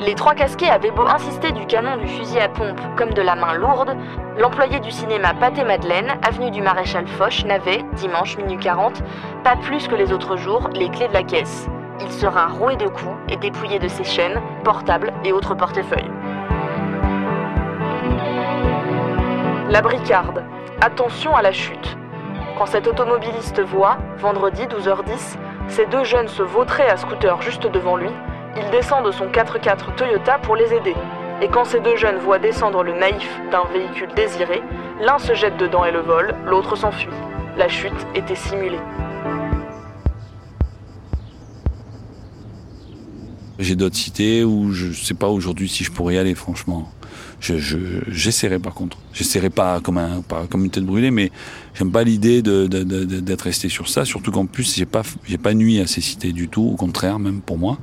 Les trois casquets avaient beau insister du canon du fusil à pompe comme de la main lourde, l'employé du cinéma Pâté Madeleine, avenue du Maréchal Foch, n'avait, dimanche minuit 40, pas plus que les autres jours, les clés de la caisse. Il sera roué de coups et dépouillé de ses chaînes, portables et autres portefeuilles. La bricarde. Attention à la chute. Quand cet automobiliste voit, vendredi 12h10, ces deux jeunes se vautrer à scooter juste devant lui, il descend de son 4x4 Toyota pour les aider. Et quand ces deux jeunes voient descendre le naïf d'un véhicule désiré, l'un se jette dedans et le vole, l'autre s'enfuit. La chute était simulée. J'ai d'autres cités où je sais pas aujourd'hui si je pourrais y aller, franchement. Je, je, j'essaierai par contre. J'essaierai pas comme un, comme une tête brûlée, mais j'aime pas l'idée d'être resté sur ça. Surtout qu'en plus, j'ai pas, pas nuit à ces cités du tout. Au contraire, même pour moi.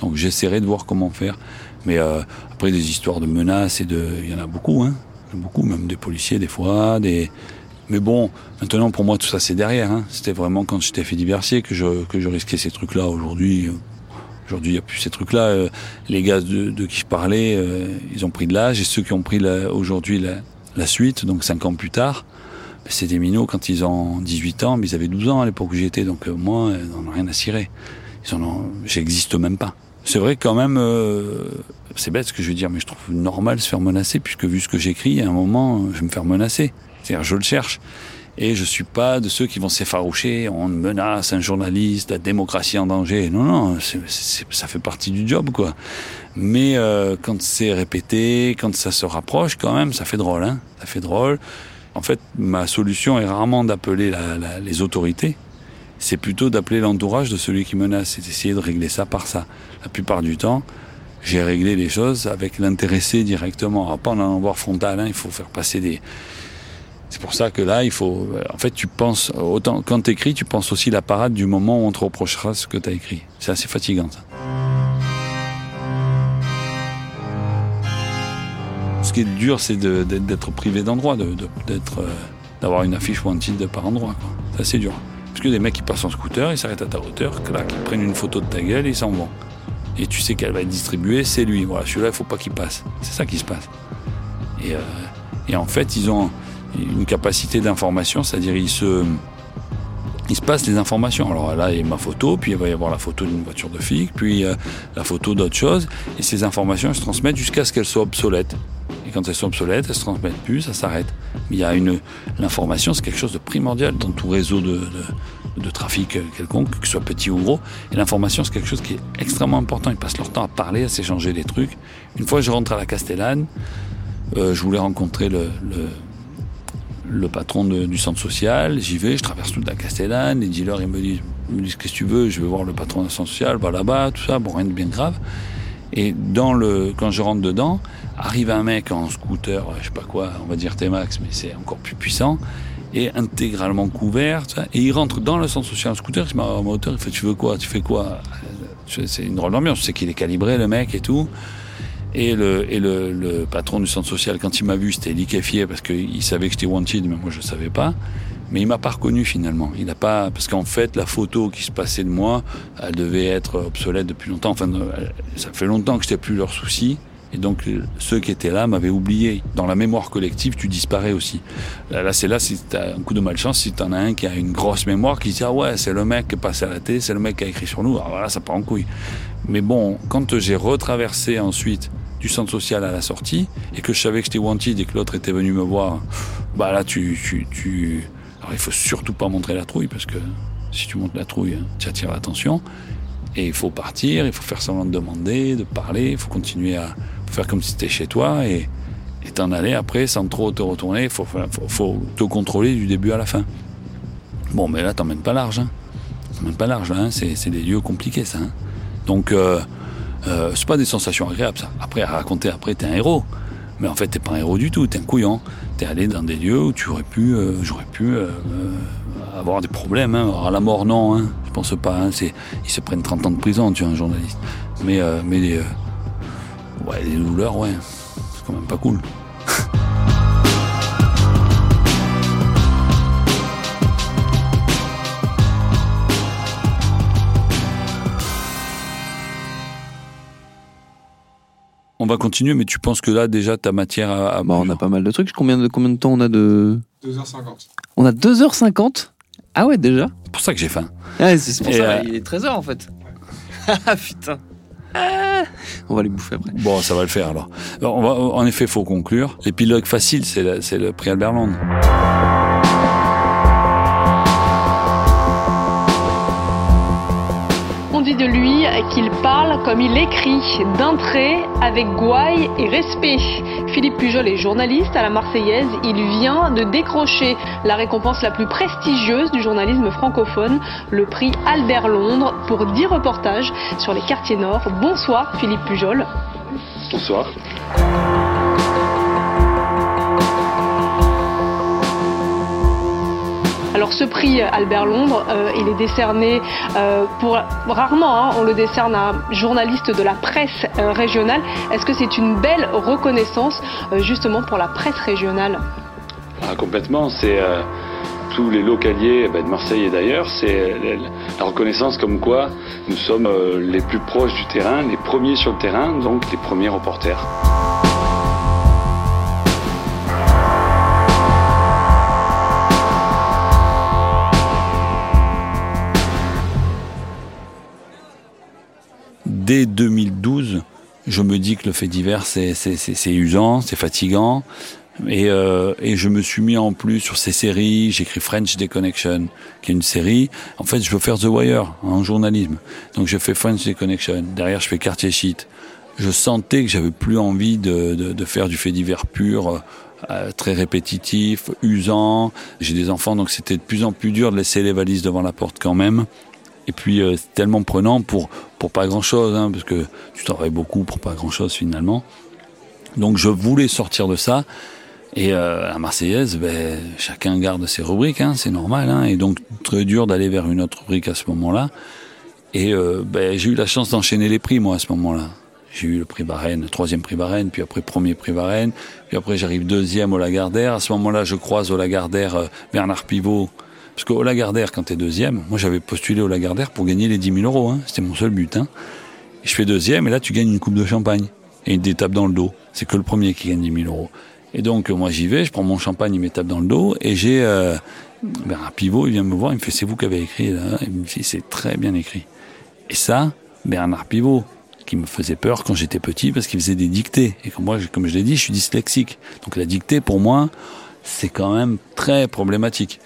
Donc j'essaierai de voir comment faire. Mais euh, après, des histoires de menaces et de, il y en a beaucoup, hein. Beaucoup, même des policiers des fois, des. Mais bon, maintenant pour moi tout ça c'est derrière. Hein. C'était vraiment quand j'étais fait diversier que je que je risquais ces trucs-là. Aujourd'hui, euh, Aujourd'hui, il n'y a plus ces trucs-là. Euh, les gars de, de qui je parlais, ils ont pris de l'âge. Et ceux qui ont pris aujourd'hui la, la suite, donc 5 ans plus tard, ben, c'est des minots quand ils ont 18 ans, mais ils avaient 12 ans à l'époque où j'y étais. Donc moi, ils n'en ont rien à cirer. Ils en j'existe même pas. C'est vrai quand même, euh, c'est bête ce que je veux dire, mais je trouve normal de se faire menacer, puisque vu ce que j'écris, à un moment, je vais me faire menacer. C'est-à-dire, je le cherche. Et je suis pas de ceux qui vont s'effaroucher, on menace un journaliste, la démocratie en danger. Non, non, ça fait partie du job, quoi. Mais euh, quand c'est répété, quand ça se rapproche, quand même, ça fait drôle, hein. Ça fait drôle. En fait, ma solution est rarement d'appeler les autorités. C'est plutôt d'appeler l'entourage de celui qui menace et d'essayer de régler ça par ça. La plupart du temps, j'ai réglé les choses avec l'intéressé directement. Alors, pas en allant voir frontal, hein, il faut faire passer des, c'est pour ça que là, il faut. En fait, tu penses autant quand t'écris, tu penses aussi la parade du moment où on te reprochera ce que t'as écrit. C'est assez fatigant. Ça. Ce qui est dur, c'est de- d'être privé d'endroit, de- de- euh, d'avoir une affiche wanted par endroit. C'est assez dur. Parce que des mecs qui passent en scooter, ils s'arrêtent à ta hauteur, clac, ils prennent une photo de ta gueule et ils s'en vont. Et tu sais qu'elle va être distribuée, c'est lui. Voilà, celui-là, il faut pas qu'il passe. C'est ça qui se passe. Et, euh, et en fait, ils ont une capacité d'information, c'est-à-dire ils se, se passe des informations. Alors là, il y a ma photo, puis il va y avoir la photo d'une voiture de flic, puis euh, la photo d'autre chose, et ces informations elles se transmettent jusqu'à ce qu'elles soient obsolètes. Et quand elles sont obsolètes, elles se transmettent plus, ça s'arrête. Il y a une, l'information, c'est quelque chose de primordial dans tout réseau de, trafic quelconque, que ce soit petit ou gros. Et l'information, c'est quelque chose qui est extrêmement important. Ils passent leur temps à parler, à s'échanger des trucs. Une fois, je rentre à la Castellane, euh, je voulais rencontrer le, le, patron du centre social, j'y vais, je traverse toute la Castellane, les dealers ils me disent, ils me disent qu'est-ce que tu veux, je vais voir le patron du centre social, va là-bas, tout ça, bon rien de bien grave. Et dans le, quand je rentre dedans, arrive un mec en scooter, je sais pas quoi, on va dire T-Max, mais c'est encore plus puissant, et intégralement couvert, et il rentre dans le centre social en scooter, il se met à hauteur, il fait tu veux quoi, tu fais quoi? C'est une drôle d'ambiance, je sais qu'il est calibré le mec et tout. Et le, et le, le patron du centre social, quand il m'a vu, c'était liquéfié parce qu'il savait que j'étais wanted, mais moi je savais pas. Mais il m'a pas reconnu finalement. Il a pas parce qu'en fait la photo qui se passait de moi, elle devait être obsolète depuis longtemps. Enfin, ça fait longtemps que j'étais plus leur souci. Et donc ceux qui étaient là m'avaient oublié. Dans la mémoire collective, tu disparais aussi. Là, c'est là, si t'as un coup de malchance, si t'en as un qui a une grosse mémoire, qui dit ah ouais, c'est le mec qui est passé à la télé, c'est le mec qui a écrit sur nous. Alors voilà, ça part en couille. Mais bon, quand j'ai retraversé ensuite du centre social à la sortie et que je savais que j'étais wanted et que l'autre était venu me voir, bah là tu, tu, tu... Il faut surtout pas montrer la trouille parce que si tu montres la trouille, tu attires l'attention. Et il faut partir, il faut faire semblant de demander, de parler, il faut continuer à faire comme si c'était chez toi et t'en aller après sans trop te retourner. Il faut, te contrôler du début à la fin. Bon, mais là, t'emmènes pas large. Hein. T'emmènes pas large, hein. c'est des lieux compliqués, ça. Hein. Donc, euh, euh, c'est pas des sensations agréables. Après, à raconter, après, t'es un héros. Mais en fait, t'es pas un héros du tout, t'es un couillon. T'es allé dans des lieux où tu aurais pu, euh, j'aurais pu euh, avoir des problèmes. Hein. à la mort, non, hein. je pense pas. Hein. ils se prennent 30 ans de prison, tu es un journaliste. Mais, mais les, ouais, douleurs, ouais, c'est quand même pas cool. Va continuer, mais tu penses que là, déjà, ta matière à. Bah, on a pas mal de trucs. Combien de, combien de temps on a de. 2h50. On a 2h50 Ah ouais, déjà C'est pour ça que j'ai faim. Ouais, c'est pour ça, euh, il est 13h en fait. Ah putain. Ah, on va les bouffer après. Bon, ça va le faire alors. on va, en effet, faut conclure. L'épilogue facile, c'est le prix Albert Londres. de lui qu'il parle comme il écrit, d'un trait, avec gouaille et respect. Philippe Pujol est journaliste à la Marseillaise. Il vient de décrocher la récompense la plus prestigieuse du journalisme francophone, le prix Albert Londres, pour 10 reportages sur les quartiers nord. Bonsoir Philippe Pujol. Bonsoir. Alors ce prix Albert Londres, euh, il est décerné euh, pour rarement, hein, on le décerne à un journaliste de la presse euh, régionale. Est-ce que c'est une belle reconnaissance justement pour la presse régionale? Ah, Complètement, c'est tous les localiers eh ben, de Marseille et d'ailleurs, c'est la reconnaissance comme quoi nous sommes les plus proches du terrain, les premiers sur le terrain, donc les premiers reporters. Dès 2012, je me dis que le fait divers, c'est usant, c'est fatigant. Euh, et, je me suis mis en plus sur ces séries. J'écris French Deconnection, qui est une série. En fait, je veux faire The Wire en journalisme. Donc, je fais French Deconnection. Derrière, je fais Quartier Sheet. Je sentais que j'avais plus envie de, faire du fait divers pur, euh, très répétitif, usant. J'ai des enfants, donc c'était de plus en plus dur de laisser les valises devant la porte quand même. Et puis euh, c'est tellement prenant pour pour pas grand chose, hein, parce que tu travailles beaucoup pour pas grand chose finalement. Donc je voulais sortir de ça. Et euh, la Marseillaise, ben, chacun garde ses rubriques, hein, c'est normal. Hein, et donc très dur d'aller vers une autre rubrique à ce moment-là. Et euh, ben, j'ai eu la chance d'enchaîner les prix moi à ce moment-là. J'ai eu le prix Barène, troisième prix Barène, puis après premier prix Barène, puis après j'arrive deuxième au Lagardère. À ce moment-là, je croise au Lagardère Bernard Pivot, parce qu'au Lagardère, quand tu es deuxième, moi j'avais postulé au Lagardère pour gagner les 10 000 euros. Hein. C'était mon seul but. Hein. je fais deuxième et là tu gagnes une coupe de champagne et une étape dans le dos. C'est que le premier qui gagne 10 000 euros. Et donc moi j'y vais, je prends mon champagne, il m'étape dans le dos et j'ai euh, Bernard Pivot, il vient me voir, il me fait c'est vous qui avez écrit là. Il me dit c'est très bien écrit. Et ça, Bernard Pivot, qui me faisait peur quand j'étais petit parce qu'il faisait des dictées. Et comme moi, comme je l'ai dit, je suis dyslexique. Donc la dictée pour moi, c'est quand même très problématique.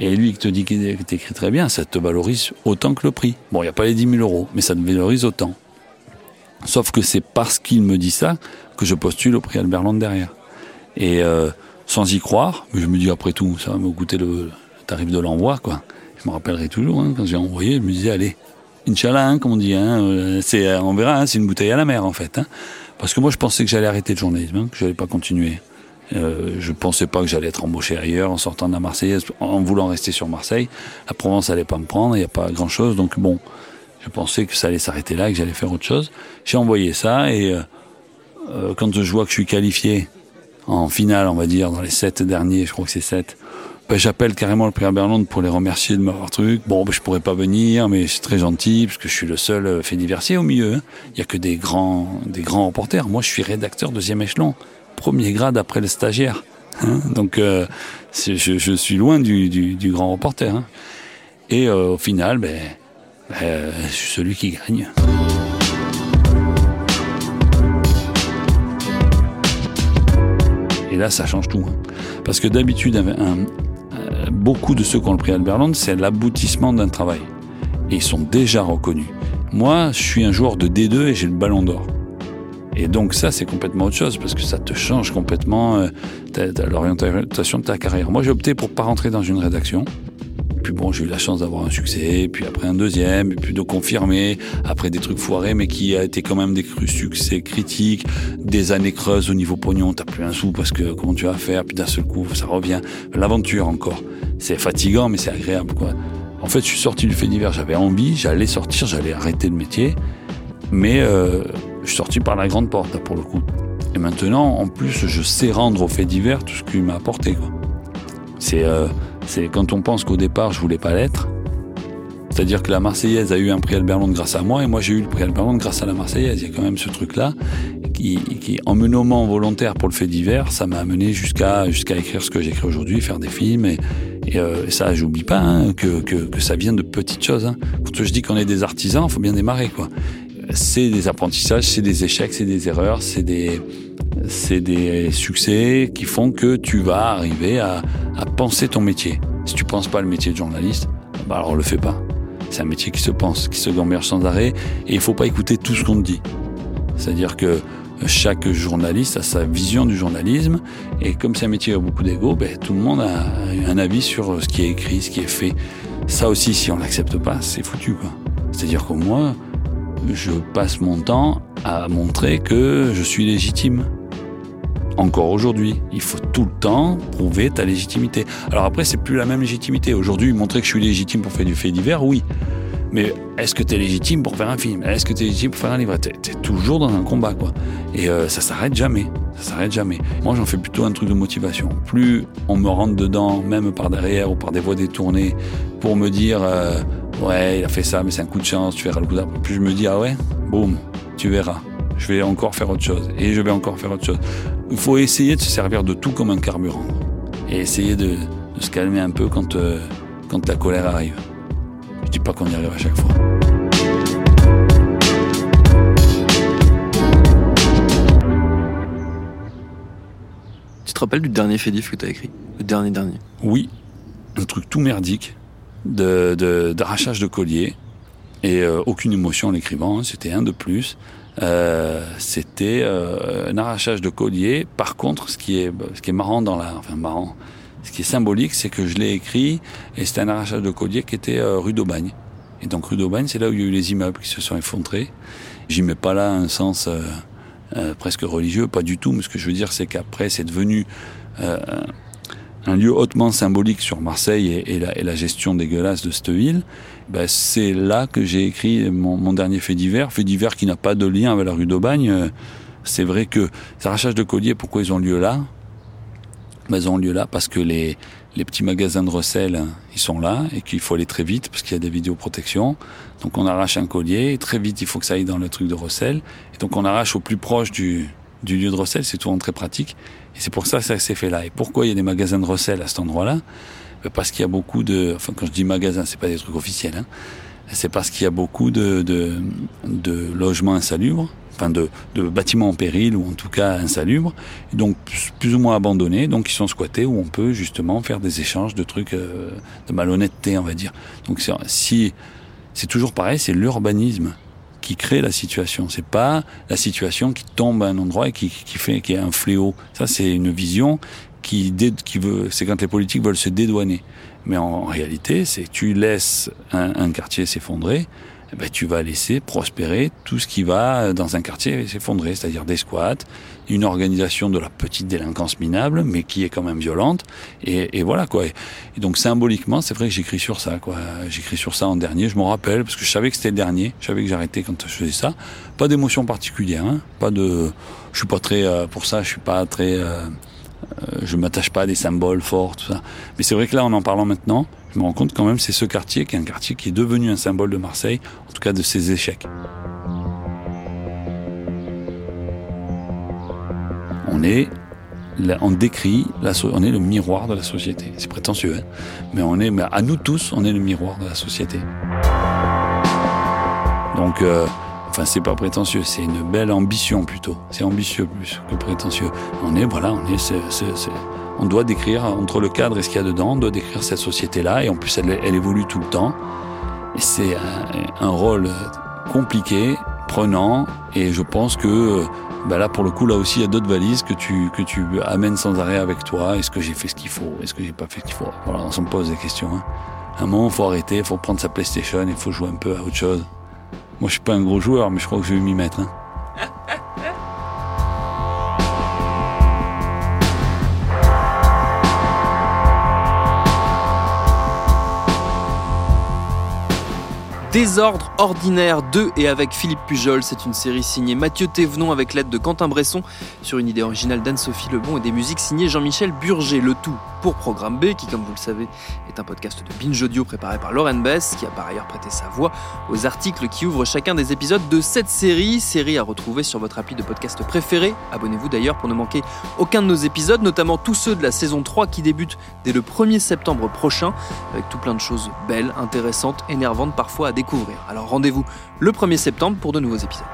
Et lui qui te dit qu'il t'écrit très bien, ça te valorise autant que le prix. Bon, il n'y a pas les 10 000 euros, mais ça te valorise autant. Sauf que c'est parce qu'il me dit ça que je postule au prix Albert Land derrière. Et euh, sans y croire, je me dis après tout, ça va me coûter le tarif de l'envoi, quoi. Je me rappellerai toujours, hein, quand j'ai envoyé, je me disais, allez, Inch'Allah, hein, comme on dit, hein, euh, c'est, on verra, hein, c'est une bouteille à la mer, en fait. Hein. Parce que moi, je pensais que j'allais arrêter le journalisme, hein, que j'allais pas continuer. Euh, je pensais pas que j'allais être embauché ailleurs en sortant de la Marseillaise, en voulant rester sur Marseille. La Provence allait pas me prendre, il n'y a pas grand chose, donc bon, je pensais que ça allait s'arrêter là, que j'allais faire autre chose. J'ai envoyé ça et euh, euh, quand je vois que je suis qualifié en finale, on va dire, dans les sept derniers, je crois que c'est sept, ben, j'appelle carrément le prix Berlande pour les remercier de m'avoir truc. Bon, ben, je pourrais pas venir, mais c'est très gentil parce que je suis le seul euh, fait diversier au milieu. Hein. Il y a que des grands, des grands reporters. Moi, je suis rédacteur deuxième échelon, premier grade après le stagiaire. Hein. Donc, euh, je, suis loin du, grand reporter. Hein. Et euh, au final, ben, ben, je suis celui qui gagne. Et là, ça change tout. Hein. Parce que d'habitude, beaucoup de ceux qui ont le prix Albert Londres, c'est l'aboutissement d'un travail. Et ils sont déjà reconnus. Moi, je suis un joueur de D2 et j'ai le ballon d'or. Et donc ça, c'est complètement autre chose parce que ça te change complètement euh, l'orientation de ta carrière. Moi, j'ai opté pour pas rentrer dans une rédaction. Puis bon, j'ai eu la chance d'avoir un succès, puis après un deuxième, et puis de confirmer, après des trucs foirés, mais qui a été quand même des succès critiques, des années creuses au niveau pognon, t'as plus un sou parce que comment tu vas faire, puis d'un seul coup, ça revient. L'aventure encore. C'est fatigant, mais c'est agréable, quoi. En fait, je suis sorti du fait divers, j'avais envie, j'allais sortir, j'allais arrêter le métier, mais euh, je suis sorti par la grande porte, pour le coup. Et maintenant, en plus, je sais rendre au fait divers tout ce qu'il m'a apporté. C'est euh, quand on pense qu'au départ, je voulais pas l'être. C'est-à-dire que la Marseillaise a eu un prix Albert Londres grâce à moi et moi j'ai eu le prix Albert Londres grâce à la Marseillaise. Il y a quand même ce truc-là qui, qui, en me nommant volontaire pour le fait divers, ça m'a amené jusqu'à jusqu'à écrire ce que j'écris aujourd'hui, faire des films et, et, euh, ça, j'oublie pas hein, que, que, que, ça vient de petites choses. Hein. Quand je dis qu'on est des artisans, il faut bien démarrer quoi. C'est des apprentissages, c'est des échecs, c'est des erreurs, c'est des c'est des succès qui font que tu vas arriver à, à penser ton métier. Si tu penses pas le métier de journaliste, bah alors le fais pas. C'est un métier qui se pense, qui se gamberge sans arrêt, et il faut pas écouter tout ce qu'on te dit. C'est-à-dire que chaque journaliste a sa vision du journalisme, et comme c'est un métier qui a beaucoup d'ego, ben, tout le monde a un avis sur ce qui est écrit, ce qui est fait. Ça aussi, si on l'accepte pas, c'est foutu, quoi. C'est-à-dire que moi, je passe mon temps à montrer que je suis légitime encore aujourd'hui. Il faut tout le temps prouver ta légitimité. Alors après, c'est plus la même légitimité. Aujourd'hui, montrer que je suis légitime pour faire du fait divers, oui. Mais est-ce que tu es légitime pour faire un film? Est-ce que tu es légitime pour faire un livre? Tu es, toujours dans un combat, quoi. Et euh, ça s'arrête jamais. Ça s'arrête jamais. Moi, j'en fais plutôt un truc de motivation. Plus on me rentre dedans, même par derrière ou par des voies détournées, pour me dire euh, ouais, il a fait ça, mais c'est un coup de chance, tu verras le coup d'après. Plus je me dis ah ouais, boum, tu verras je vais encore faire autre chose, et je vais encore faire autre chose. Il faut essayer de se servir de tout comme un carburant, et essayer de, se calmer un peu quand, euh, quand la colère arrive. Je dis pas qu'on y arrive à chaque fois. Tu te rappelles du dernier fait que tu as écrit? Le dernier dernier? Oui, un truc tout merdique d'arrachage de, de collier et euh, aucune émotion en l'écrivant, hein. c'était un de plus. Euh, c'était euh, un arrachage de collier. Par contre, ce qui est, ce qui est marrant dans la, enfin marrant, ce qui est symbolique, c'est que je l'ai écrit et c'était un arrachage de collier qui était euh, rue d'Aubagne. Et donc rue d'Aubagne, c'est là où il y a eu les immeubles qui se sont effondrés. J'y mets pas là un sens presque religieux, pas du tout. Mais ce que je veux dire, c'est qu'après, c'est devenu un lieu hautement symbolique sur Marseille et, la, gestion dégueulasse de cette ville, ben c'est là que j'ai écrit mon, mon, dernier fait divers, fait divers qui n'a pas de lien avec la rue d'Aubagne. C'est vrai que ces arrachages de colliers, pourquoi ils ont lieu là? Ils ont lieu là parce que les, les petits magasins de recel, ils sont là et qu'il faut aller très vite parce qu'il y a des vidéoprotections. Donc on arrache un collier et très vite il faut que ça aille dans le truc de recel. Et donc on arrache au plus proche du, du lieu de recel, c'est souvent très pratique. Et c'est pour ça que ça s'est fait là. Et pourquoi il y a des magasins de recel à cet endroit-là? Ben, Parce qu'il y a beaucoup de... Enfin, quand je dis magasins, c'est pas des trucs officiels. Hein. C'est parce qu'il y a beaucoup de, de, de logements insalubres, enfin de, bâtiments en péril ou en tout cas insalubres, donc plus ou moins abandonnés, donc ils sont squattés où on peut justement faire des échanges de trucs euh, de malhonnêteté, on va dire. Donc si c'est toujours pareil, c'est l'urbanisme qui crée la situation. C'est pas la situation qui tombe à un endroit et qui, qui fait qui est un fléau. Ça, c'est une vision qui, veut. C'est quand les politiques veulent se dédouaner. Mais en, réalité, c'est tu laisses un, quartier s'effondrer ben, tu vas laisser prospérer tout ce qui va dans un quartier s'effondrer, c'est-à-dire des squats, une organisation de la petite délinquance minable, mais qui est quand même violente, et, et voilà quoi. Et donc symboliquement, c'est vrai que j'écris sur ça, quoi. J'écris sur ça en dernier, je m'en rappelle parce que je savais que c'était le dernier, je savais que j'arrêtais quand je faisais ça. Pas d'émotion particulière, hein, pas de, je suis pas très euh, pour ça, je suis pas très euh, je m'attache pas à des symboles forts, tout ça. Mais c'est vrai que là, en en parlant maintenant, je me rends compte quand même c'est ce quartier qui est un quartier qui est devenu un symbole de Marseille, en tout cas de ses échecs. On est, on décrit, on est le miroir de la société. C'est prétentieux, hein mais on est, mais à nous tous, on est le miroir de la société. Donc, euh, enfin, c'est pas prétentieux, c'est une belle ambition plutôt. C'est ambitieux plus que prétentieux. On est, voilà, on est, on doit décrire entre le cadre et ce qu'il y a dedans, on doit décrire cette société-là, et en plus, elle, évolue tout le temps. C'est un, rôle compliqué, prenant, et je pense que bah là pour le coup là aussi il y a d'autres valises que tu que tu amènes sans arrêt avec toi. Est-ce que j'ai fait ce qu'il faut? Est-ce que j'ai pas fait ce qu'il faut? Voilà, on se pose des questions. Hein. À un moment, faut arrêter, faut prendre sa PlayStation, il faut jouer un peu à autre chose. Moi, je suis pas un gros joueur, mais je crois que je vais m'y mettre. Hein. Désordre ordinaire 2 et avec Philippe Pujol, c'est une série signée Mathieu Thévenon avec l'aide de Quentin Bresson sur une idée originale d'Anne-Sophie Lebon et des musiques signées Jean-Michel Burger, le tout pour Programme B qui comme vous le savez est un podcast de Binge Audio préparé par Lauren Bess qui a par ailleurs prêté sa voix aux articles qui ouvrent chacun des épisodes de cette série, série à retrouver sur votre appli de podcast préféré. Abonnez-vous d'ailleurs pour ne manquer aucun de nos épisodes, notamment tous ceux de la saison 3 qui débutent dès le 1er septembre prochain avec tout plein de choses belles, intéressantes, énervantes parfois à Alors rendez-vous le 1er septembre pour de nouveaux épisodes.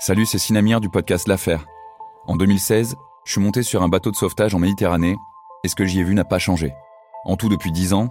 Salut, c'est Sinamir du podcast L'Affaire. En 2016, je suis monté sur un bateau de sauvetage en Méditerranée et ce que j'y ai vu n'a pas changé. En tout, depuis 10 ans,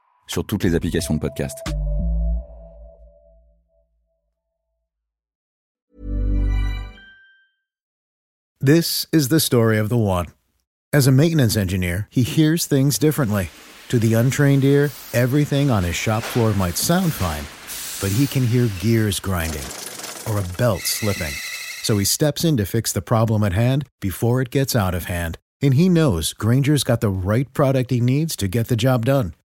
sur toutes les applications de podcast. This is the story of the one. As a maintenance engineer, he hears things differently. To the untrained ear, everything on his shop floor might sound fine, but he can hear gears grinding or a belt slipping. So he steps in to fix the problem at hand before it gets out of hand. And he knows Granger's got the right product he needs to get the job done